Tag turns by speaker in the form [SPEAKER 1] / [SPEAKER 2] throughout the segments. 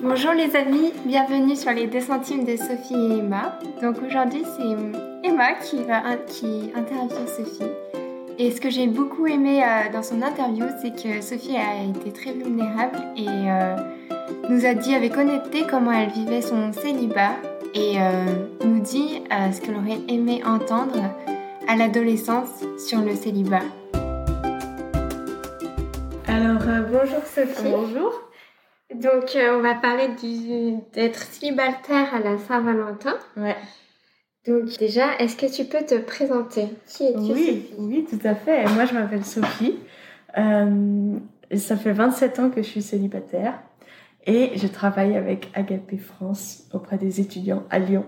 [SPEAKER 1] Bonjour les amis, bienvenue sur les 2 centimes de Sophie et Emma. Donc aujourd'hui c'est Emma qui va qui interviewe Sophie. Et ce que j'ai beaucoup aimé euh, dans son interview, c'est que Sophie a été très vulnérable et euh, nous a dit avec honnêteté comment elle vivait son célibat et euh, nous dit ce qu'elle aurait aimé entendre à l'adolescence sur le célibat. Alors bonjour Sophie.
[SPEAKER 2] Bonjour.
[SPEAKER 1] Donc, euh, on va parler d'être célibataire à la Saint-Valentin.
[SPEAKER 2] Ouais.
[SPEAKER 1] Donc, déjà, est-ce que tu peux te présenter? Qui es-tu,
[SPEAKER 2] oui, Oui, tout à fait. Moi, je m'appelle Sophie. Euh, ça fait 27 ans que je suis célibataire et je travaille avec Agapé France auprès des étudiants à Lyon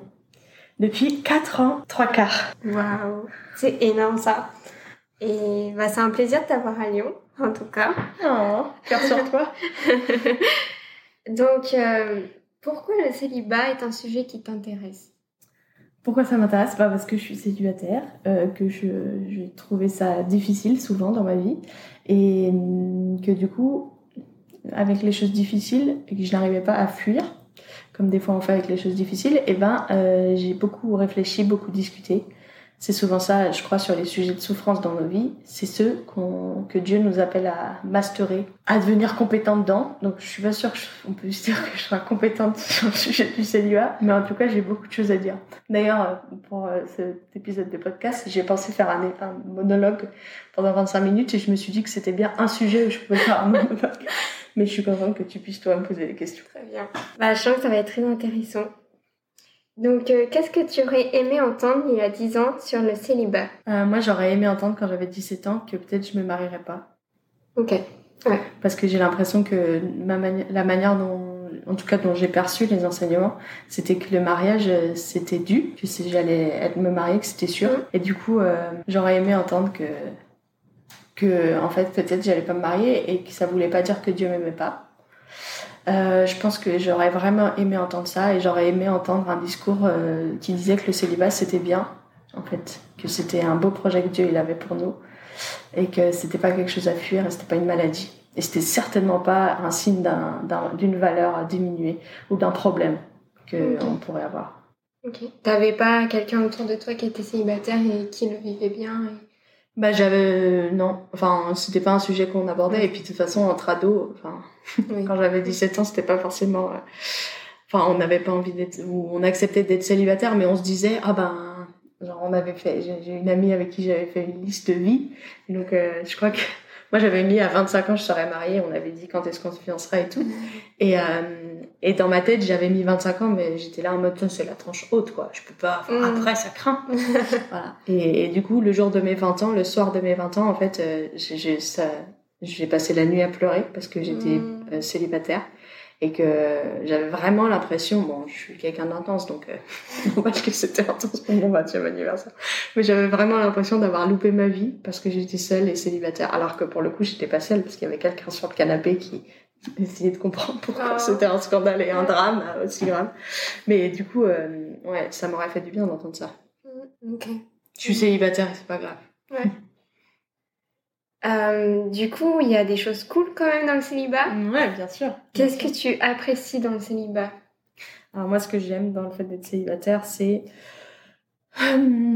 [SPEAKER 2] depuis 4 ans, 3 quarts.
[SPEAKER 1] Waouh C'est énorme ça. Et bah, c'est un plaisir de t'avoir à Lyon, en tout cas.
[SPEAKER 2] Oh, cœur sur toi.
[SPEAKER 1] Donc, euh, pourquoi le célibat est un sujet qui t'intéresse?
[SPEAKER 2] Pourquoi ça m'intéresse? Bah Parce que je suis célibataire, euh, que je, j'ai trouvé ça difficile souvent dans ma vie, et hum, que du coup, avec les choses difficiles, et que je n'arrivais pas à fuir, comme des fois on fait avec les choses difficiles, et eh ben euh, j'ai beaucoup réfléchi, beaucoup discuté, c'est souvent ça, je crois, sur les sujets de souffrance dans nos vies. C'est ceux que Dieu nous appelle à masterer, à devenir compétent dedans. Donc, je suis pas sûre qu'on puisse dire que je sois compétente sur le sujet du célibat, mais en tout cas, j'ai beaucoup de choses à dire. D'ailleurs, pour euh, cet épisode de podcast, j'ai pensé faire un, un, monologue pendant 25 minutes et je me suis dit que c'était bien un sujet où je pouvais faire un monologue. Mais je suis contente que tu puisses toi me poser des questions.
[SPEAKER 1] Très bien. Bah, je sens que ça va être très intéressant. Donc, euh, qu'est-ce que tu aurais aimé entendre il y a 10 ans sur le célibat?
[SPEAKER 2] Euh, Moi, j'aurais aimé entendre quand j'avais 17 ans que peut-être je me marierais pas.
[SPEAKER 1] Ok. Ouais.
[SPEAKER 2] Parce que j'ai l'impression que ma la manière dont, en tout cas, dont j'ai perçu les enseignements, c'était que le mariage, euh, c'était dû, que si j'allais me marier, que c'était sûr. Mm. Et du coup, j'aurais aimé entendre que, que, en fait, peut-être j'allais pas me marier et que ça voulait pas dire que Dieu m'aimait pas euh, je pense que j'aurais vraiment aimé entendre ça et j'aurais aimé entendre un discours euh, qui disait que le célibat c'était bien, en fait, que c'était un beau projet que Dieu il avait pour nous et que c'était pas quelque chose à fuir et c'était pas une maladie et c'était certainement pas un signe d'une valeur à diminuer ou d'un problème que on pourrait avoir.
[SPEAKER 1] Ok. T'avais pas quelqu'un autour de toi qui était célibataire et qui le vivait bien
[SPEAKER 2] bah j'avais non, enfin c'était pas un sujet qu'on abordait. Et puis de toute façon entre ados, enfin quand j'avais 17 ans, c'était pas forcément euh, enfin on n'avait pas envie d'être ou on acceptait d'être célibataire mais on se disait ah ben genre on avait fait j'ai une amie avec qui j'avais fait une liste de vie. Donc euh, je crois que moi j'avais mis à 25 ans je serais mariée, on avait dit quand est-ce qu'on se fiancera et tout. Et euh, et dans ma tête, j'avais mis 25 ans, mais j'étais là en mode, c'est la tranche haute, quoi. Je peux pas, mm. après, ça craint. voilà. Et, du coup, le jour de mes 20 ans, le soir de mes 20 ans, en fait, euh, j'ai, passé la nuit à pleurer parce que j'étais mm. euh, célibataire et que j'avais vraiment l'impression, bon, je suis quelqu'un d'intense, donc, euh, parce que c'était intense pour mon 20e anniversaire. Mais j'avais vraiment l'impression d'avoir loupé ma vie parce que j'étais seule et célibataire, alors que pour le coup, j'étais pas seule parce qu'il y avait quelqu'un sur le canapé qui essayer de comprendre pourquoi ah. c'était un scandale et un drame euh, aussi grave. Mais du coup, euh, ouais, ça m'aurait fait du bien d'entendre ça.
[SPEAKER 1] Mm, ok.
[SPEAKER 2] Je suis célibataire et c'est pas grave.
[SPEAKER 1] Ouais. Euh, du coup, il y a des choses cool quand même dans le célibat.
[SPEAKER 2] Ouais, bien sûr.
[SPEAKER 1] Qu'est-ce que tu apprécies dans le célibat?
[SPEAKER 2] Alors moi, ce que j'aime dans le fait d'être célibataire, c'est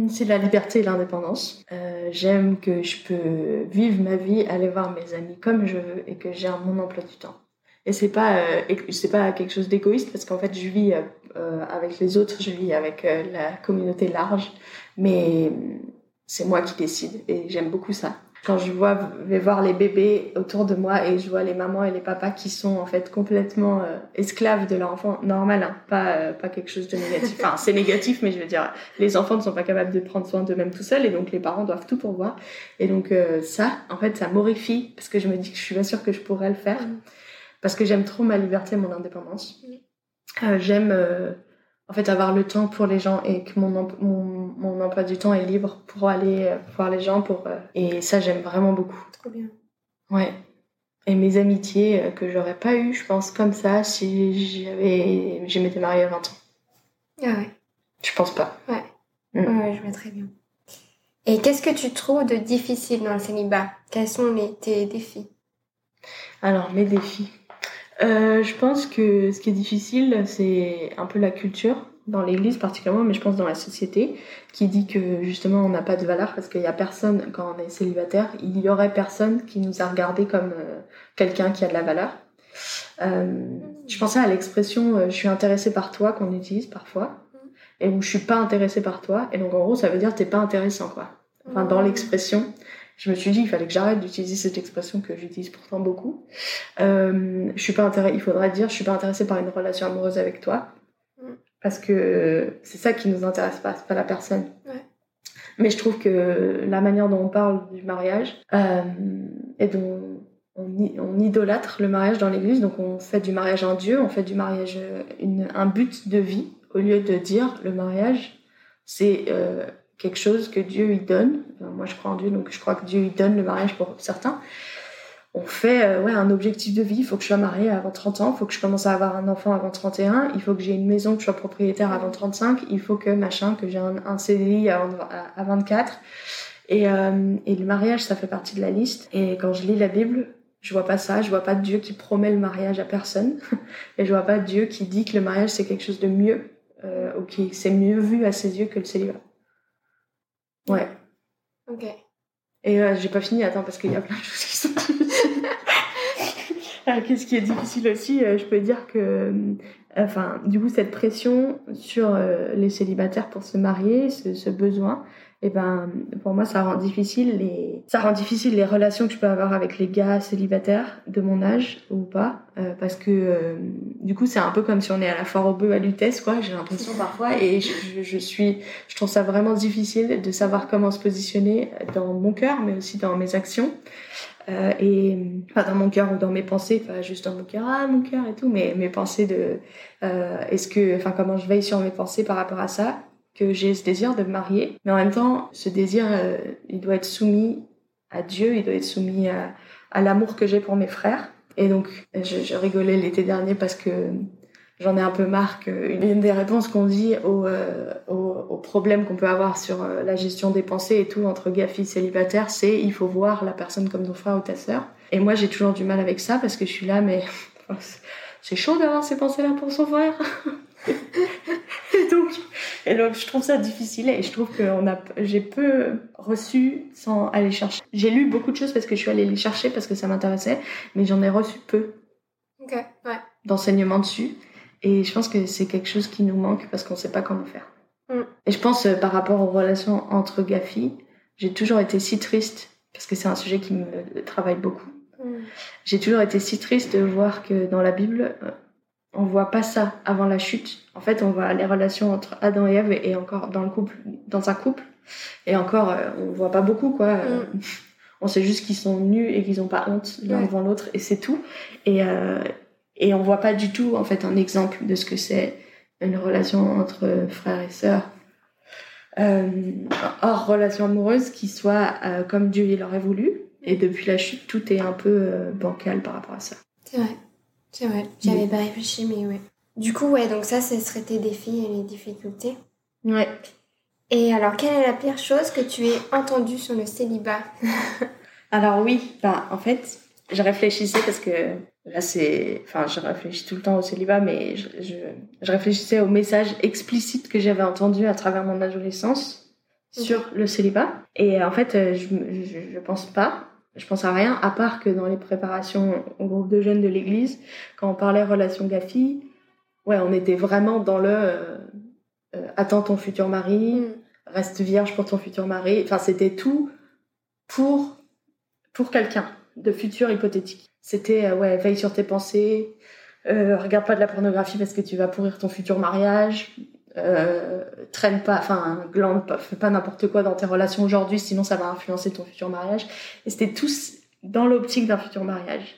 [SPEAKER 2] c'est la liberté et l'indépendance. Euh, j'aime que je peux vivre ma vie, aller voir mes amis comme je veux et que j'ai mon emploi du temps. Et c'est pas euh, c'est pas quelque chose d'égoïste parce qu'en fait je vis euh, avec les autres, je vis avec la communauté large, mais c'est moi qui décide et j'aime beaucoup ça quand je vois, vais voir les bébés autour de moi et je vois les mamans et les papas qui sont en fait complètement euh, esclaves de leur enfant, normal, hein, pas euh, pas quelque chose de négatif. Enfin, c'est négatif, mais je veux dire, les enfants ne sont pas capables de prendre soin d'eux-mêmes tout seuls et donc les parents doivent tout pourvoir. Et donc euh, ça, en fait, ça m'horrifie parce que je me dis que je suis pas sûre que je pourrais le faire mm. parce que j'aime trop ma liberté, mon indépendance. Mm. j'aime en fait avoir le temps pour les gens et que mon, mon, mon emploi du temps est libre pour aller euh, voir les gens pour euh, et ça j'aime vraiment beaucoup.
[SPEAKER 1] Trop bien.
[SPEAKER 2] Ouais. Et mes amitiés euh, que j'aurais pas eu je pense comme ça si j'avais je m'étais mariée à 20 ans.
[SPEAKER 1] Ah ouais.
[SPEAKER 2] Je pense pas.
[SPEAKER 1] Ouais. Mm. ouais je vois très bien. Et qu'est-ce que tu trouves de difficile dans le célibat? Quels sont les, tes défis?
[SPEAKER 2] Alors mes défis Je pense que ce qui est difficile, c'est un peu la culture dans l'église particulièrement, mais je pense dans la société, qui dit que justement on n'a pas de valeur parce qu'il y a personne, quand on est célibataire, il y aurait personne qui nous a regardé comme euh, quelqu'un qui a de la valeur. Euh, je pensais à l'expression euh, je suis intéressée par toi qu'on utilise parfois, et où je suis pas intéressée par toi, et donc en gros ça veut dire t'es pas intéressant quoi. Enfin dans l'expression, je me suis dit il fallait que j'arrête d'utiliser cette expression que j'utilise pourtant beaucoup. Euh, je suis pas il faudrait dire je suis pas intéressée par une relation amoureuse avec toi parce que c'est ça qui nous intéresse pas, c'est pas la personne. Mais je trouve que la manière dont on parle du mariage euh, et dont on, idolâtre le mariage dans l'Église, donc on fait du mariage un Dieu, on fait du mariage une, un but de vie, au lieu de dire le mariage, c'est euh, quelque chose que Dieu y donne. moi, je crois en Dieu, donc je crois que Dieu y donne le mariage pour certains on fait euh, ouais, un objectif de vie. Il faut que je sois mariée avant 30 ans, il faut que je commence à avoir un enfant avant 31, il faut que j'ai une maison, que je sois propriétaire avant 35, il faut que machin, que j'ai un, CDI avant, à, 24. Et, euh, et le mariage, ça fait partie de la liste. Et quand je lis la Bible, je vois pas ça, je vois pas Dieu qui promet le mariage à personne. et je vois pas Dieu qui dit que le mariage c'est quelque chose de mieux, euh, ou qui c'est mieux vu à ses yeux que le célibat. Ouais.
[SPEAKER 1] Ok.
[SPEAKER 2] Et euh, j'ai pas fini, attends, parce qu'il y a plein de choses qui sont difficiles. Qu'est-ce qui est difficile aussi euh, Je peux dire que, euh, enfin, du coup, cette pression sur les célibataires pour se marier, ce besoin, et ben pour moi ça rend difficile les ça rend difficile les relations que je peux avoir avec les gars célibataires de mon âge ou pas euh, parce que euh, du coup c'est un peu comme si on est à la foire au bœuf à Lutèce quoi j'ai l'impression parfois. Et je, je, suis je trouve ça vraiment difficile de savoir comment se positionner dans mon cœur mais aussi dans mes actions. Euh, et pas dans mon cœur ou dans mes pensées pas juste dans mon cœur ah mon cœur et tout mais mes pensées de euh, est-ce que enfin comment je veille sur mes pensées par rapport à ça que j'ai ce désir de me marier, mais en même temps, ce désir, euh, il doit être soumis à Dieu, il doit être soumis à, l'amour que j'ai pour mes frères. Et donc, je, rigolais l'été dernier parce que j'en ai un peu marre qu'une des réponses qu'on dit aux, euh, problèmes qu'on peut avoir sur euh, la gestion des pensées et tout entre gars, filles, célibataires, c'est il faut voir la personne comme ton frère ou ta sœur. Et moi, j'ai toujours du mal avec ça parce que je suis là, mais c'est chaud d'avoir ces pensées-là pour son frère. et, donc, je trouve ça difficile et je trouve que a, j'ai peu reçu sans aller chercher. J'ai lu beaucoup de choses parce que je suis allée les chercher parce que ça m'intéressait, mais j'en ai reçu peu
[SPEAKER 1] ouais.
[SPEAKER 2] d'enseignements dessus. Et je pense que c'est quelque chose qui nous manque parce qu'on ne sait pas comment faire. Mm. Et je pense euh, par rapport aux relations entre gars-filles, j'ai toujours été si triste parce que c'est un sujet qui me travaille beaucoup. Mm. J'ai toujours été si triste de voir que dans la Bible, euh, on voit pas ça avant la chute. En fait, on voit les relations entre Adam et Ève et encore dans le couple, dans un couple. Et encore, euh, on voit pas beaucoup, quoi. Mm. On sait juste qu'ils sont nus et qu'ils ont pas honte l'un devant l'autre et c'est tout. Et, euh, et on voit pas du tout, en fait, un exemple de ce que c'est une relation entre frères et sœurs. Euh, hors relation amoureuse qui soit euh, comme Dieu il aurait voulu. Et depuis la chute, tout est un peu bancal par rapport à ça.
[SPEAKER 1] C'est vrai. C'est vrai, j'avais pas réfléchi, mais ouais. Du coup, ouais, donc ça, ce serait tes défis et les difficultés.
[SPEAKER 2] Ouais.
[SPEAKER 1] Et alors, quelle est la pire chose que tu aies entendue sur le célibat
[SPEAKER 2] Alors oui, bah, en fait, je réfléchissais parce que là, c'est... Enfin, je réfléchis tout le temps au célibat, mais je, je, réfléchissais au message explicite que j'avais entendu à travers mon adolescence sur le célibat. Et en fait, je, je, je pense pas je pense à rien, à part que dans les préparations au groupe de jeunes de l'église, quand on parlait relation ouais, on était vraiment dans le euh, euh, attends ton futur mari, mm. reste vierge pour ton futur mari. Enfin, c'était tout pour pour quelqu'un de futur hypothétique. C'était euh, ouais, veille sur tes pensées, regarde pas de la pornographie parce que tu vas pourrir ton futur mariage, euh, traîne pas, enfin, glande pas, fais pas n'importe quoi dans tes relations aujourd'hui, sinon ça va influencer ton futur mariage. Et c'était tous dans l'optique d'un futur mariage.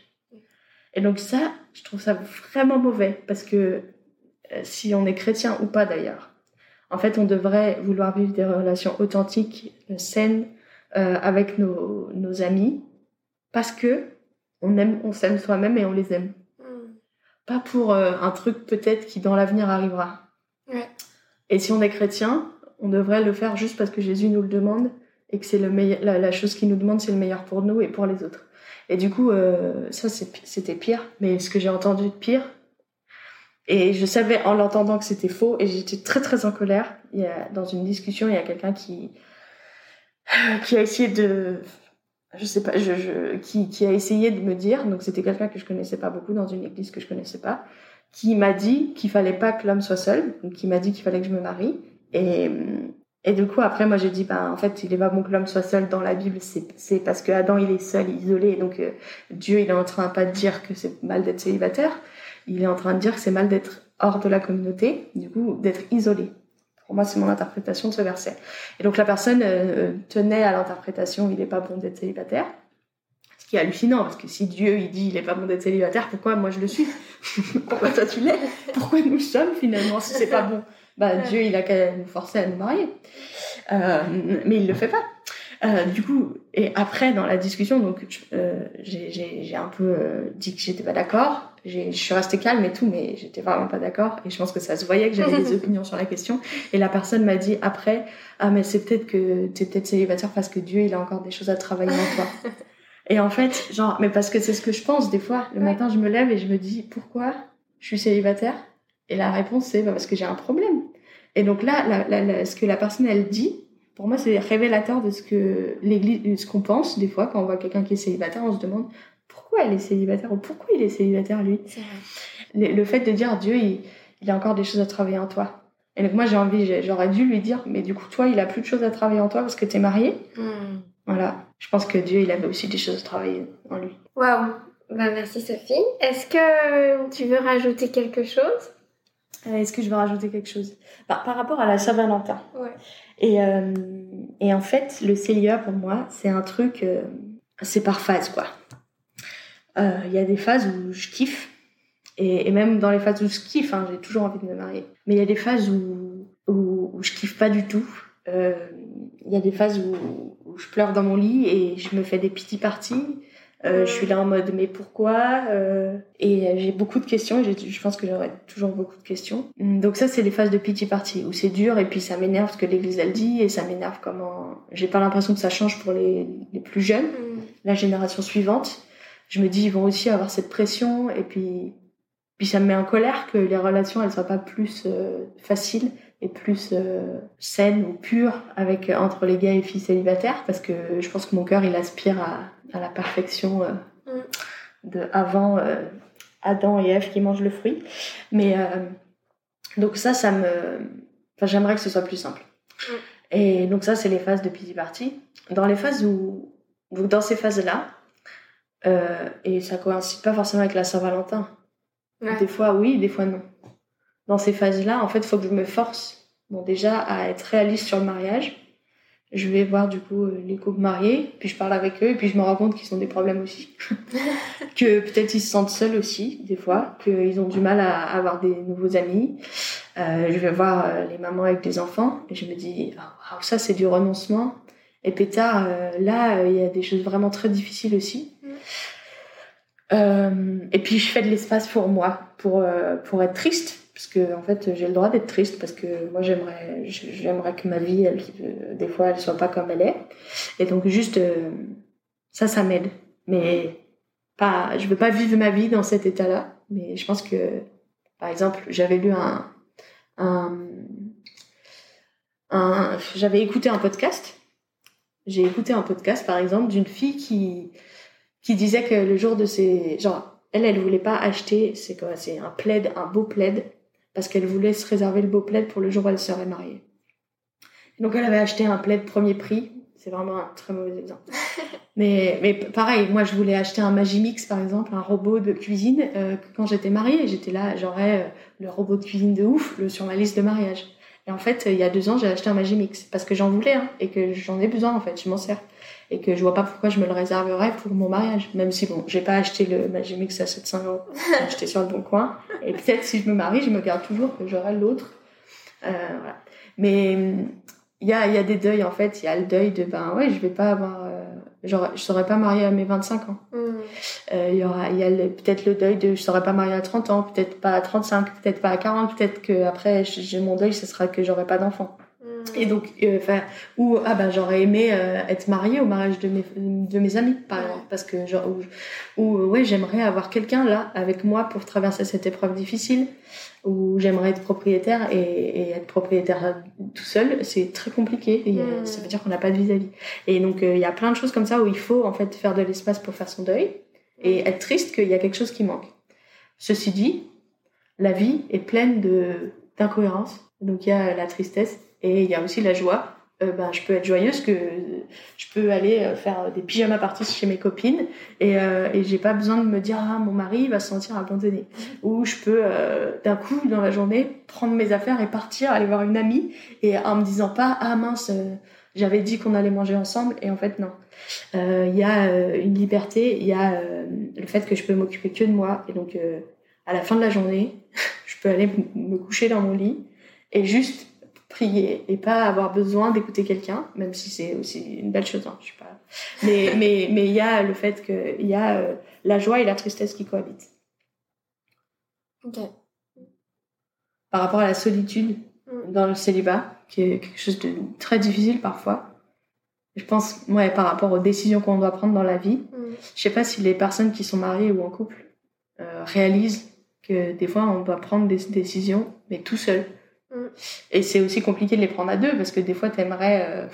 [SPEAKER 2] Et donc ça, je trouve ça vraiment mauvais, parce que euh, si on est chrétien ou pas d'ailleurs, en fait, on devrait vouloir vivre des relations authentiques, saines, euh, avec nos, nos, amis, parce que on aime, on s'aime soi-même et on les aime. Hmm. Pas pour euh, un truc peut-être qui dans l'avenir arrivera. Et si on est chrétien, on devrait le faire juste parce que Jésus nous le demande et que c'est le la, chose qu'il nous demande, c'est le meilleur pour nous et pour les autres. Et du coup, euh, ça, c'était pire. Mais ce que j'ai entendu de pire, et je savais en l'entendant que c'était faux, et j'étais très très en colère. Il y a, dans une discussion, il y a quelqu'un qui, qui a essayé de. Je sais pas, qui a essayé de me dire, donc c'était quelqu'un que je connaissais pas beaucoup dans une église que je connaissais pas, qui m'a dit qu'il fallait pas que l'homme soit seul, donc qui m'a dit qu'il fallait que je me marie. Et, et du coup, après, moi, j'ai dit, ben, en fait, il est pas bon que l'homme soit seul dans la Bible, c'est parce que Adam, il est seul, isolé, donc euh, Dieu, il est en train pas de dire que c'est mal d'être célibataire, il est en train de dire que c'est mal d'être hors de la communauté, du coup, d'être isolé. Pour moi, c'est mon interprétation de ce verset. Et donc, la personne euh, tenait à l'interprétation, il est pas bon d'être célibataire. Ce qui est hallucinant, parce que si Dieu, il dit, il est pas bon d'être célibataire, pourquoi moi je le suis Pourquoi toi tu l'es Pourquoi nous sommes finalement si c'est pas bon? Bah, Dieu, il a qu'à nous forcer à nous marier. Euh, mais il le fait pas. Euh, du coup, et après, dans la discussion, donc, euh, j'ai un peu euh, dit que j'étais pas d'accord. Je suis restée calme et tout, mais j'étais vraiment pas d'accord. Et je pense que ça se voyait que j'avais des opinions sur la question. Et la personne m'a dit après, ah, mais c'est peut-être que tu es peut-être célibataire parce que Dieu, il a encore des choses à travailler en toi. Et en fait, genre, mais parce que c'est ce que je pense des fois. Le matin, je me lève et je me dis, pourquoi je suis célibataire? Et la réponse, c'est bah, parce que j'ai un problème. Et donc là, la, ce que la personne, elle dit, pour moi, c'est révélateur de ce que l'Église, ce qu'on pense des fois quand on voit quelqu'un qui est célibataire, on se demande pourquoi elle est célibataire ou pourquoi il est célibataire lui? Le, le, fait de dire Dieu, il, il, a encore des choses à travailler en toi. Et donc moi, j'ai envie, j'aurais dû lui dire, mais du coup, toi, il a plus de choses à travailler en toi parce que tu es marié. Hmm. Voilà. Je pense que Dieu, il avait aussi des choses à travailler en lui.
[SPEAKER 1] Waouh. Bah, merci Sophie. Est-ce que tu veux rajouter quelque chose?
[SPEAKER 2] Euh, Est-ce que je veux rajouter quelque chose? Par rapport à la Saint-Valentin.
[SPEAKER 1] Ouais.
[SPEAKER 2] Et, euh, et en fait, le célibat, pour moi, c'est un truc, euh, c'est par phase, quoi. Euh, il y a des phases où je kiffe, et, et, même dans les phases où je kiffe, hein, j'ai toujours envie de me marier. Mais il y a des phases où, où, où je kiffe pas du tout. Il y a des phases où, où, je pleure dans mon lit et je me fais des pity parties. Euh, je suis là en mode mais pourquoi euh, Et j'ai beaucoup de questions. Je pense que j'aurai toujours beaucoup de questions. Donc ça c'est les phases de pity party où c'est dur et puis ça m'énerve ce que l'Église elle dit et ça m'énerve comment. J'ai pas l'impression que ça change pour les, les plus jeunes, mm. la génération suivante. Je me dis ils vont aussi avoir cette pression et puis puis ça me met en colère que les relations elles soient pas plus euh, faciles et plus euh, saine ou pure avec entre les gars et filles célibataires parce que je pense que mon cœur il aspire à, à la perfection euh, mm. de avant euh, Adam et Ève qui mangent le fruit. Mais donc ça ça me enfin j'aimerais que ce soit plus simple. Mm. et donc ça c'est les phases de pity party. Dans les phases où, dans ces phases là et ça coïncide pas forcément avec la Saint-Valentin. Des fois oui des fois non dans ces phases-là, en fait, il faut que je me force, bon, déjà, à être réaliste sur le mariage. Je vais voir, du coup, euh, les couples mariés, puis je parle avec eux, et puis je me rends compte qu'ils ont des problèmes aussi. que peut-être ils se sentent seuls aussi, des fois, qu'ils ont du mal à avoir des nouveaux amis. Euh, je vais voir euh, les mamans avec des enfants, et je me dis, oh, ça, c'est du renoncement. Et pétard, euh, là, il y a des choses vraiment très difficiles aussi. Mm. et puis je fais de l'espace pour moi, pour, pour être triste parce que en fait j'ai le droit d'être triste parce que moi j'aimerais j'aimerais que ma vie elle, euh, des fois elle soit pas comme elle est. Et donc juste euh, ça ça m'aide. Mais pas je veux pas vivre ma vie dans cet état là mais je pense que par exemple j'avais lu un un, un j'avais écouté un podcast. J'ai écouté un podcast par exemple d'une fille qui qui disait que le jour de ses genre elle elle voulait pas acheter c'est quoi c'est un plaid un beau plaid parce qu'elle voulait se réserver le beau plaid pour le jour où elle serait mariée. donc elle avait acheté un plaid premier prix. C'est vraiment un très mauvais exemple. mais, mais pareil, moi je voulais acheter un Magimix par exemple, un robot de cuisine. Euh, quand j'étais mariée, j'étais là, j'aurais euh, le robot de cuisine de ouf le, sur ma liste de mariage. Et en fait, il y a deux ans, j'ai acheté un Magimix parce que j'en voulais hein, et que j'en ai besoin en fait, je m'en sers et que je vois pas pourquoi je me le réserverais pour mon mariage. Même si bon, j'ai pas acheté le Magimix à 700 euros, acheté sur le bon coin. Et peut-être si je me marie, je me garde toujours que j'aurai l'autre. Euh, voilà. Mais il y a, y a des deuils en fait. Il y a le deuil de ben ouais, je vais pas avoir, euh, genre, je serai pas mariée à mes 25 ans. Mm. Euh, il y aura, il y a peut-être le deuil de je serai pas mariée à 30 ans, peut-être pas à 35, peut-être pas à 40, peut-être que après j'ai mon deuil, ce sera que j'aurai pas d'enfant. Et donc, euh, enfin, ou ah ben j'aurais aimé euh, être mariée au mariage de mes de mes amis, par exemple, parce que genre ou, ou ouais j'aimerais avoir quelqu'un là avec moi pour traverser cette épreuve difficile, ou j'aimerais être propriétaire et, et, être propriétaire tout seul, c'est très compliqué. Et, mm. Ça veut dire qu'on n'a pas de vis-à-vis. Et donc il y a plein de choses comme ça où il faut en fait faire de l'espace pour faire son deuil et être triste qu'il y a quelque chose qui manque. Ceci dit, la vie est pleine de d'incohérences. Donc il y a la tristesse et il y a aussi la joie. Euh, ben, je peux être joyeuse que je peux aller euh, faire des pyjama parties chez mes copines. Et, euh, et j'ai pas besoin de me dire ah mon mari va se sentir abandonné. Ou je peux euh, d'un coup dans la journée prendre mes affaires et partir aller voir une amie. Et en me disant pas ah mince j'avais dit qu'on allait manger ensemble. Et en fait non. Il y a une liberté. Il y a le fait que je peux m'occuper que de moi. Et donc à la fin de la journée je peux aller me coucher dans mon lit. Et juste prier et pas avoir besoin d'écouter quelqu'un, même si c'est aussi une belle chose. Hein, je sais pas. Mais mais mais il y a le fait que il y a euh, la joie et la tristesse qui cohabitent.
[SPEAKER 1] Ok.
[SPEAKER 2] Par rapport à la solitude mm. dans le célibat, qui est quelque chose de très difficile parfois. Je pense, ouais, par rapport aux décisions qu'on doit prendre dans la vie. Mm. Je sais pas si les personnes qui sont mariées ou en couple euh, réalisent que des fois on doit prendre des décisions, mais tout seul et c'est aussi compliqué de les prendre à deux parce que des fois, tu aimerais euh,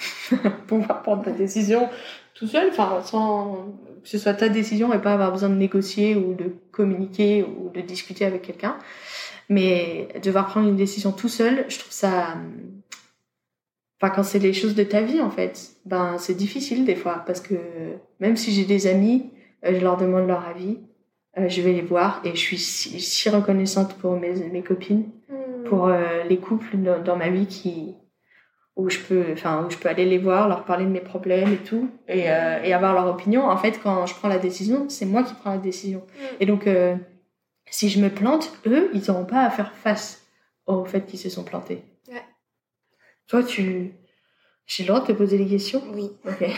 [SPEAKER 2] pouvoir prendre ta décision tout seul, sans que ce soit ta décision et pas avoir besoin de négocier ou de communiquer ou de discuter avec quelqu'un. Mais devoir prendre une décision tout seul, je trouve ça. Enfin, quand c'est les choses de ta vie, en fait, ben, c'est difficile des fois parce que même si j'ai des amis, euh, je leur demande leur avis, euh, je vais les voir et je suis si, reconnaissante pour mes, mes copines pour euh, les couples dans, ma vie qui où je peux enfin où je peux aller les voir leur parler de mes problèmes et tout et, euh, et avoir leur opinion. En fait quand je prends la décision c'est moi qui prends la décision. Mm. et donc euh, si je me plante eux ils n'auront pas à faire face au fait qu'ils se sont plantés. Ouais. toi tu j'ai le droit de te poser des questions?
[SPEAKER 1] Oui.
[SPEAKER 2] Ok.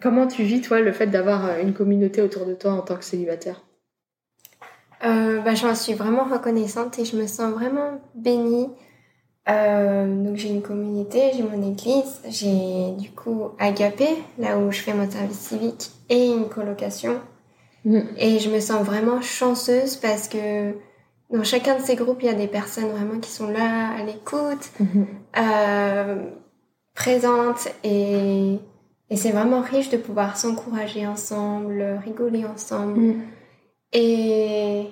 [SPEAKER 2] Comment tu vis toi le fait d'avoir une communauté autour de toi en tant que célibataire?
[SPEAKER 1] Euh, bah, J'en suis vraiment reconnaissante et je me sens vraiment bénie. Euh, donc j'ai une communauté, j'ai mon église, j'ai du coup Agapé, là où je fais mon service civique, et une colocation. Mm. Et je me sens vraiment chanceuse parce que dans chacun de ces groupes, il y a des personnes vraiment qui sont là, à l'écoute, euh, présentes, et, et c'est vraiment riche de pouvoir s'encourager ensemble, rigoler ensemble. Mm. Et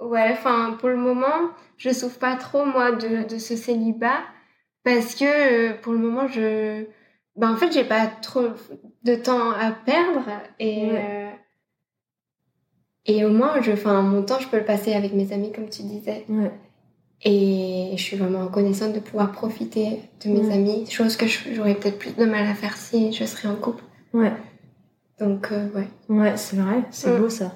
[SPEAKER 1] ouais, enfin, pour le moment, je souffre pas trop, moi, de, de ce célibat parce que euh, pour le moment, je. Ben, en fait, j'ai pas trop de temps à perdre et. Euh, et au moins, je, enfin, mon temps, je peux le passer avec mes amis, comme tu disais.
[SPEAKER 2] Ouais.
[SPEAKER 1] Et je suis vraiment reconnaissante de pouvoir profiter de mes amis, chose que j'aurais peut-être plus de mal à faire si je serais en couple.
[SPEAKER 2] Ouais.
[SPEAKER 1] Donc, euh, ouais.
[SPEAKER 2] Ouais, c'est vrai, c'est mm. beau ça.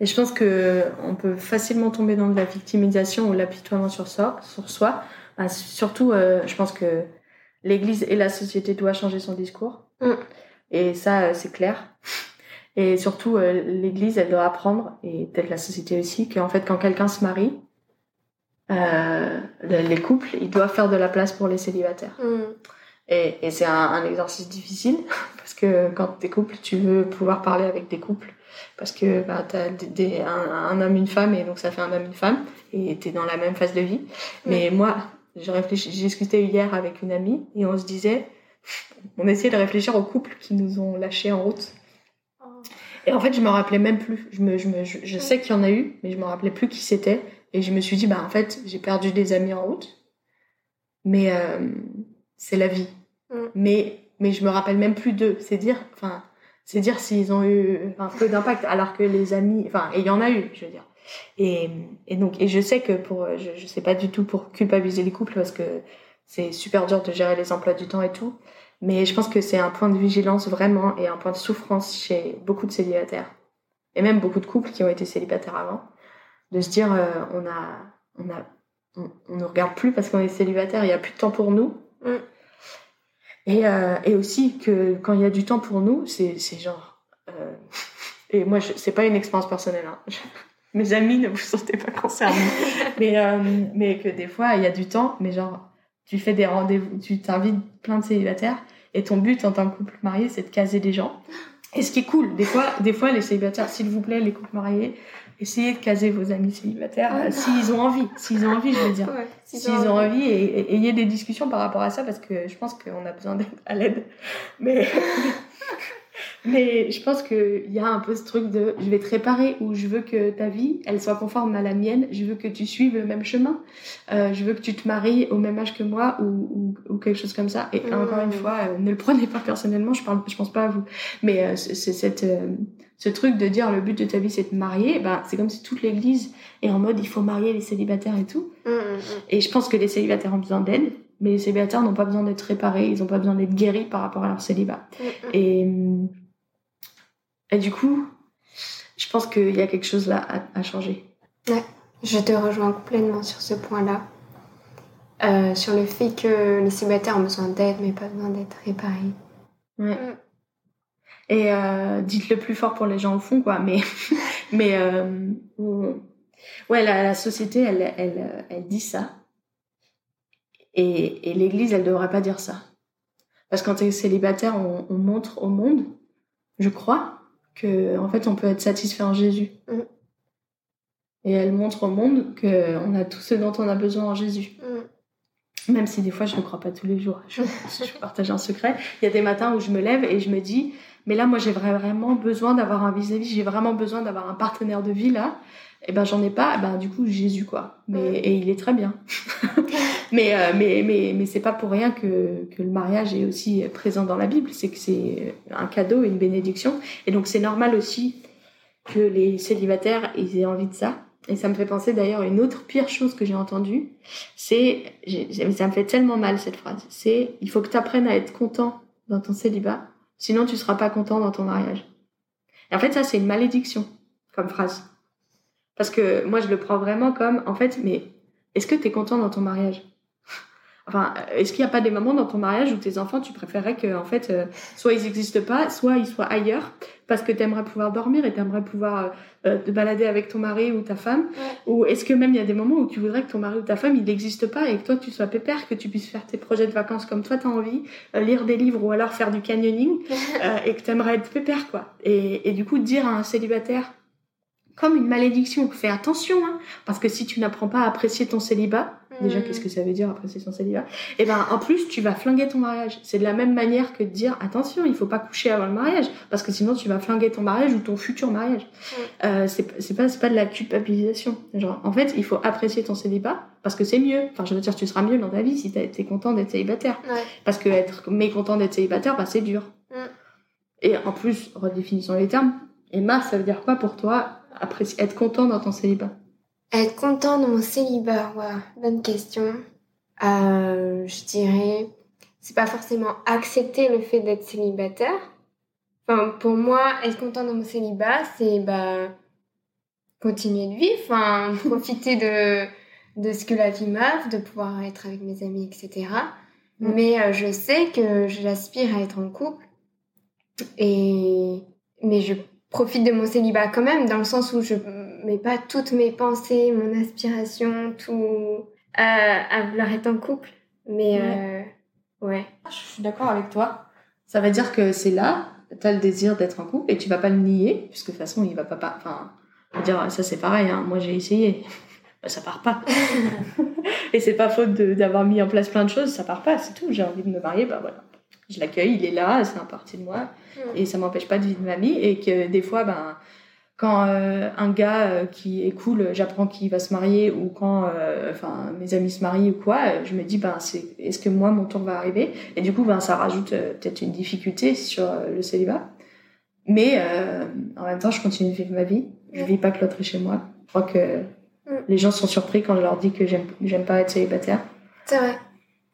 [SPEAKER 2] Et je pense que on peut facilement tomber dans de la victimisation ou l'apitoiement sur soi. Sur soi. Bah, surtout, euh, je pense que l'Église et la société doivent changer son discours. Mm. Et ça, euh, c'est clair. Et surtout, euh, l'Église, elle doit apprendre, et peut-être la société aussi, qu'en fait, quand quelqu'un se marie, les couples, ils doivent faire de la place pour les célibataires. Mm. Et, et c'est un, un, exercice difficile, parce que quand t'es couple, tu veux pouvoir parler avec des couples parce que bah, tu as des, un, homme, une femme, et donc ça fait un homme, une femme, et tu es dans la même phase de vie. Mais moi, j'ai discuté hier avec une amie, et on se disait, on essayait de réfléchir aux couples qui nous ont lâchés en route. Oh. Et en fait, je me rappelais même plus. Je, me, je, me, je, sais qu'il y en a eu, mais je me rappelais plus qui c'était. Et je me suis dit, bah en fait, j'ai perdu des amis en route. Mais euh, c'est la vie. Mm. Mais, mais je me rappelle même plus d'eux. C'est dire, enfin, c'est dire s'ils ont eu un peu d'impact, alors que les amis, enfin, il y en a eu, je veux dire. Et, donc, et je sais que pour, je, je sais pas du tout pour culpabiliser les couples parce que c'est super dur de gérer les emplois du temps et tout. Mais je pense que c'est un point de vigilance vraiment et un point de souffrance chez beaucoup de célibataires et même beaucoup de couples qui ont été célibataires avant, de se dire euh, on a, on a, on, ne regarde plus parce qu'on est célibataire, il y a plus de temps pour nous. Mm. Et, euh, et aussi que quand il y a du temps pour nous, c'est genre. Euh, et moi, c'est pas une expérience personnelle. Hein. mes amis, ne vous sentez pas concernés. mais, euh, mais que des fois, il y a du temps, mais genre, tu fais des rendez-vous, tu t'invites plein de célibataires et ton but en tant que couple marié, c'est de caser des gens. Et ce qui est cool, des fois, des fois les célibataires, s'il vous plaît, les couples mariés, essayez de caser vos amis célibataires euh, s'ils ont envie, s'ils ont envie, je veux dire. s'ils ont, envie, et, ayez des discussions par rapport à ça parce que je pense qu'on a besoin d'être à l'aide. Mais Mais je pense qu'il y a un peu ce truc de je vais te réparer ou je veux que ta vie, elle soit conforme à la mienne, je veux que tu suives le même chemin, euh, je veux que tu te maries au même âge que moi ou, ou, quelque chose comme ça. Et encore une mmh. fois, euh, ne le prenez pas personnellement, je parle, je pense pas à vous. Mais euh, c'est cette, ce truc de dire le but de ta vie c'est de marier, ben, c'est comme si toute l'église est en mode il faut marier les célibataires et tout. Mmh, mmh, et je pense que les célibataires ont besoin d'aide mais les célibataires n'ont pas besoin d'être réparés, ils n'ont pas besoin d'être guéris par rapport à leur célibat. Et et du coup, je pense qu'il y a quelque chose là à, changer.
[SPEAKER 1] Ouais, je te rejoins complètement sur ce point-là. Euh, sur le fait que les célibataires ont besoin d'aide, mais pas besoin d'être réparés.
[SPEAKER 2] Ouais. Mm. Et euh, dites-le plus fort pour les gens au fond, quoi. Mais, mais euh, ouais, la, société, elle, elle, elle dit ça. Et, et l'Église, elle devrait pas dire ça. Parce que quand tu es célibataire, on, on montre au monde, je crois, que en fait on peut être satisfait en Jésus. Mm. Et elle montre au monde qu'on a tout ce dont on a besoin en Jésus. Mm. Même si des fois je ne crois pas tous les jours. Je, je, partage un secret. Il y a des matins où je me lève et je me dis, mais là moi j'ai vraiment besoin d'avoir un vis-à-vis, j'ai vraiment besoin d'avoir un partenaire de vie là et eh ben j'en ai pas, eh ben du coup Jésus quoi. Mais et il est très bien. mais, euh, mais mais mais c'est pas pour rien que que le mariage est aussi présent dans la Bible, c'est que c'est un cadeau et une bénédiction et donc c'est normal aussi que les célibataires ils aient envie de ça. Et ça me fait penser d'ailleurs à une autre pire chose que j'ai entendue, c'est ça me fait tellement mal cette phrase. C'est il faut que tu apprennes à être content dans ton célibat, sinon tu seras pas content dans ton mariage. Et en fait ça c'est une malédiction comme phrase. Parce que moi, je le prends vraiment comme, en fait, mais est-ce que tu es content dans ton mariage? Enfin, est-ce qu'il n'y a pas des moments dans ton mariage où tes enfants, tu préférerais que, en fait, euh, soit ils n'existent pas, soit ils soient ailleurs, parce que tu aimerais pouvoir dormir et tu aimerais pouvoir euh, te balader avec ton mari ou ta femme? Ou est-ce que même il y a des moments où tu voudrais que ton mari ou ta femme, il n'existe pas et que toi, tu sois pépère, que tu puisses faire tes projets de vacances comme toi, tu as envie, euh, lire des livres ou alors faire du canyoning, et que tu aimerais être pépère, quoi. Et, et du coup, dire à un célibataire, comme une malédiction. Fais attention, hein, parce que si tu n'apprends pas à apprécier ton célibat, déjà hmm. qu'est-ce que ça veut dire apprécier son célibat? Et eh ben en plus tu vas flinguer ton mariage. C'est de la même manière que de dire attention, il faut pas coucher avant le mariage, parce que sinon tu vas flinguer ton mariage ou ton futur mariage. Hmm. Euh, c'est pas c'est pas de la culpabilisation. Genre en fait il faut apprécier ton célibat parce que c'est mieux. Enfin je veux dire tu seras mieux dans ta vie si t'es content d'être célibataire. Parce que être mécontent d'être célibataire, bah c'est dur. Hmm. Et en plus redéfinissons les termes. Emma, ça veut dire quoi pour toi? Apprécier, être content dans ton célibat
[SPEAKER 1] Être content dans mon célibat, ouais, bonne question. Euh, je dirais, c'est pas forcément accepter le fait d'être célibataire. Enfin, pour moi, être content dans mon célibat, c'est bah, continuer de vivre, enfin, profiter de, de ce que la vie m'offre, de pouvoir être avec mes amis, etc. Mm. Mais euh, je sais que j'aspire à être en couple. Et mais je profite de mon célibat quand même, dans le sens où je mets pas toutes mes pensées, mon aspiration, tout euh, à vouloir être en couple. Mais ouais. Euh, ouais.
[SPEAKER 2] Je suis d'accord avec toi. Ça veut dire que c'est là, tu as le désir d'être en couple et tu vas pas le nier, puisque de toute façon, il va pas. pas enfin, dire, ça c'est pareil, hein. moi j'ai essayé. Bah, ça part pas. et c'est pas faute d'avoir mis en place plein de choses, ça part pas, c'est tout. J'ai envie de me marier, bah voilà je l'accueille, il est là, c'est un partie de moi. Et ça m'empêche pas de vivre ma vie. Et que des fois, ben, quand euh, un gars euh, qui est cool, j'apprends qu'il va se marier, ou quand euh, enfin mes amis se marient ou quoi, je me dis, ben, c'est, est-ce que moi, mon tour va arriver? Et du coup, ben, ça rajoute peut-être une difficulté sur le célibat. Mais en même temps, je continue de vivre ma vie. Je vis pas cloîtrée chez moi. Je crois que mm. les gens sont surpris quand je leur dis que j'aime, j'aime pas être célibataire.
[SPEAKER 1] C'est vrai.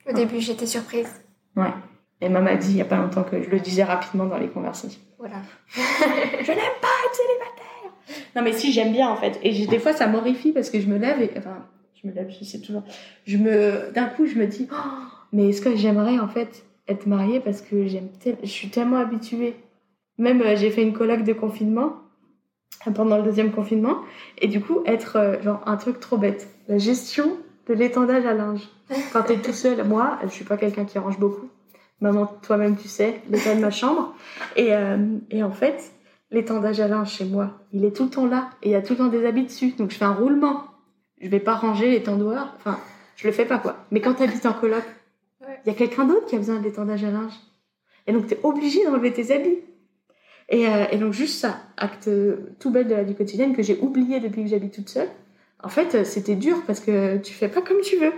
[SPEAKER 1] Au début, j'étais surprise.
[SPEAKER 2] Ouais. Et maman m'a dit il n'y a pas longtemps que je le disais rapidement dans les conversations.
[SPEAKER 1] Voilà.
[SPEAKER 2] je n'aime pas être célibataire. Non, mais si, j'aime bien en fait. Et des fois, ça m'horrifie parce que je me lève et. Enfin, je me lève, je sais toujours. Je me. D'un coup, je me dis oh, mais est-ce que j'aimerais en fait être mariée parce que j'aime je suis tellement habituée. Même euh, j'ai fait une colloque de confinement pendant le deuxième confinement et du coup être euh, genre un truc trop bête la gestion de l'étendage à linge. Quand t'es tout seul, moi, je suis pas quelqu'un qui range beaucoup. Maman, toi-même, tu sais, l'état de ma chambre. Et, euh, et en fait, l'étendage à linge chez moi, il est tout le temps là. Et il y a tout le temps des habits dessus. Donc je fais un roulement. Je vais pas ranger les tendoirs. Enfin, je le fais pas, quoi. Mais quand t'habites en coloc, il y a quelqu'un d'autre qui a besoin d'étendage à linge. Et donc, t'es obligé d'enlever tes habits. Et, euh, et, donc, juste ça, acte tout bête de la vie quotidienne que j'ai oublié depuis que j'habite toute seule. En fait, c'était dur parce que tu fais pas comme tu veux.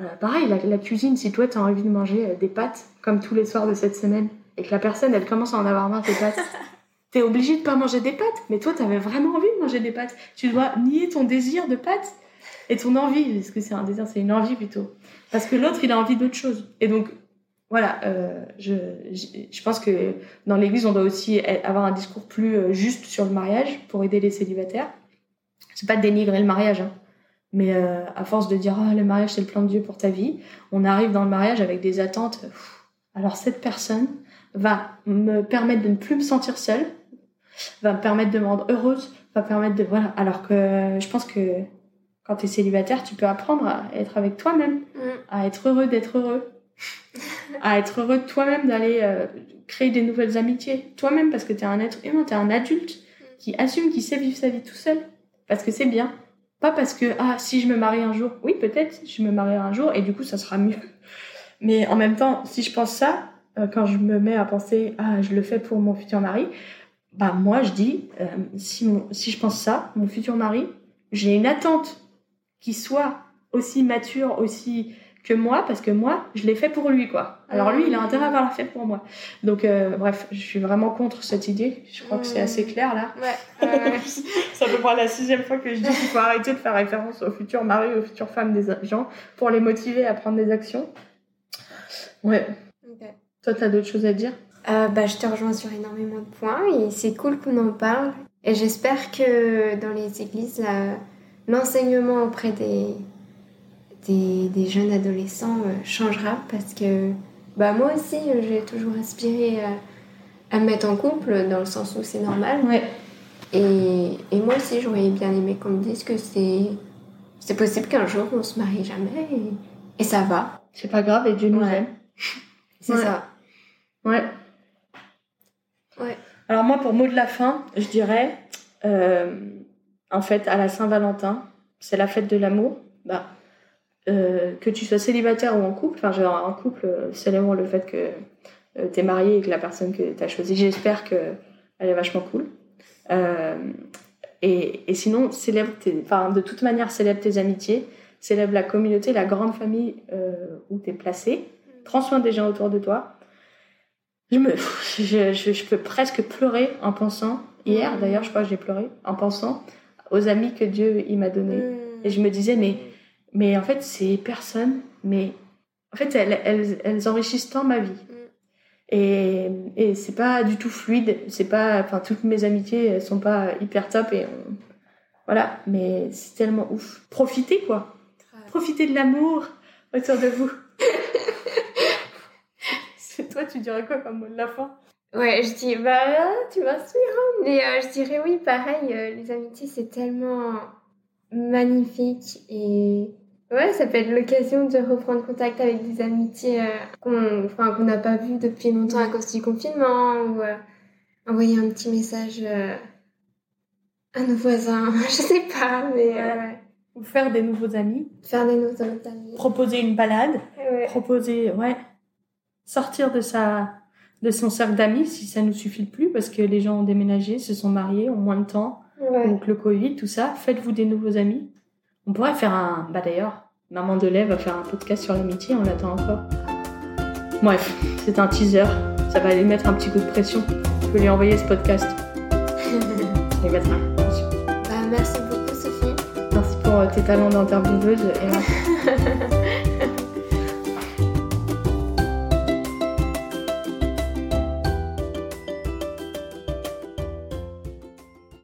[SPEAKER 2] Euh, pareil, la, la, cuisine, si toi, tu as envie de manger euh, des pâtes, comme tous les soirs de cette semaine, et que la personne, elle commence à en avoir marre des pâtes, t'es obligé de pas manger des pâtes. Mais toi, t'avais vraiment envie de manger des pâtes. Tu dois nier ton désir de pâtes et ton envie. Est-ce que c'est un désir C'est une envie plutôt. Parce que l'autre, il a envie d'autre chose. Et donc, voilà, euh, je, je, pense que dans l'Église, on doit aussi avoir un discours plus juste sur le mariage pour aider les célibataires. C'est pas de dénigrer le mariage, hein. Mais euh, à force de dire ah, le mariage c'est le plan de Dieu pour ta vie, on arrive dans le mariage avec des attentes. Alors cette personne va me permettre de ne plus me sentir seule, va me permettre de me rendre heureuse, va permettre de voilà. Alors que je pense que quand tu es célibataire, tu peux apprendre à être avec toi-même, mm. à être heureux d'être heureux à être heureux de toi-même, d'aller euh, créer des nouvelles amitiés. Toi-même, parce que tu es un être humain, tu es un adulte qui assume, qui sait vivre sa vie tout seul. Parce que c'est bien. Pas parce que, ah, si je me marie un jour, oui, peut-être, je me marierai un jour et du coup, ça sera mieux. Mais en même temps, si je pense ça, euh, quand je me mets à penser, ah, je le fais pour mon futur mari, bah, moi, je dis, euh, si, si je pense ça, mon futur mari, j'ai une attente qui soit aussi mature, aussi que moi, parce que moi, je l'ai fait pour lui, quoi. Alors lui, il a intérêt à avoir fait pour moi. Donc, euh, bref, je suis vraiment contre cette idée. Je crois que c'est assez clair, là. Ouais. ça peut prendre la sixième fois que je dis qu'il faut arrêter de faire référence aux futurs maris, aux futures femmes des gens, pour les motiver à prendre des actions. Ouais. Toi, t'as d'autres choses à dire?
[SPEAKER 1] Euh, bah, Je te rejoins sur énormément de points, et c'est cool qu'on en parle. Et j'espère que dans les églises, l'enseignement auprès des des, jeunes adolescents euh, changera parce que bah, moi aussi, j'ai toujours aspiré à, me mettre en couple dans le sens où c'est normal.
[SPEAKER 2] Ouais.
[SPEAKER 1] Et, et, moi aussi, j'aurais bien aimé qu'on me dise que c'est, c'est possible qu'un jour on se marie jamais et, et ça va.
[SPEAKER 2] C'est pas grave et Dieu nous aime.
[SPEAKER 1] C'est ça.
[SPEAKER 2] Ouais.
[SPEAKER 1] Ouais.
[SPEAKER 2] Alors moi, pour mot de la fin, je dirais, euh, en fait, à la Saint-Valentin, c'est la fête de l'amour. Bah, euh, que tu sois célibataire ou en couple, enfin, genre en couple, euh, célèbre le fait que euh, tu es marié et que la personne que tu as choisie, j'espère qu'elle est vachement cool. Et, et, sinon, célèbre enfin, de toute manière, célèbre tes amitiés, célèbre la communauté, la grande famille où tu es placé, prends soin des gens autour de toi. Je, me, je, je, peux presque pleurer en pensant, hier d'ailleurs, je crois que j'ai pleuré, en pensant aux amis que Dieu il m'a donnés. Mm. Et je me disais, mais mais en fait, ces personnes, mais en fait, elles, elles, elles enrichissent tant ma vie. Mm. Et, et c'est pas du tout fluide. C'est pas, enfin, toutes mes amitiés, elles sont pas hyper top et voilà. Mais c'est tellement ouf. Profitez, quoi. Profitez de l'amour autour de vous. c'est toi, tu dirais quoi comme mot de la fin?
[SPEAKER 1] Ouais, je dis, bah, tu m'inspires, hein. Mais euh, je dirais oui, pareil, euh, les amitiés, c'est tellement magnifique et Ouais, ça peut être l'occasion de reprendre contact avec des amitiés euh, qu'on enfin, qu'on n'a pas vues depuis longtemps à cause du confinement ou euh, envoyer un petit message euh, à nos voisins, je sais pas, mais
[SPEAKER 2] ou faire des nouveaux amis,
[SPEAKER 1] faire des nouveaux amis,
[SPEAKER 2] proposer une balade, proposer ouais, sortir de sa de son cercle d'amis si ça nous suffit plus parce que les gens ont déménagé, se sont mariés, ont moins de temps, donc le Covid, tout ça, faites-vous des nouveaux amis. On pourrait faire un. Bah d'ailleurs, Maman de lait va faire un podcast sur l'amitié, on l'attend encore. Bref, c'est un teaser. Ça va aller mettre un petit coup de pression. Je peux lui envoyer ce podcast.
[SPEAKER 1] Et mettre un bah, merci beaucoup, Sophie.
[SPEAKER 2] Merci pour tes talents d'intervieweuse. Et...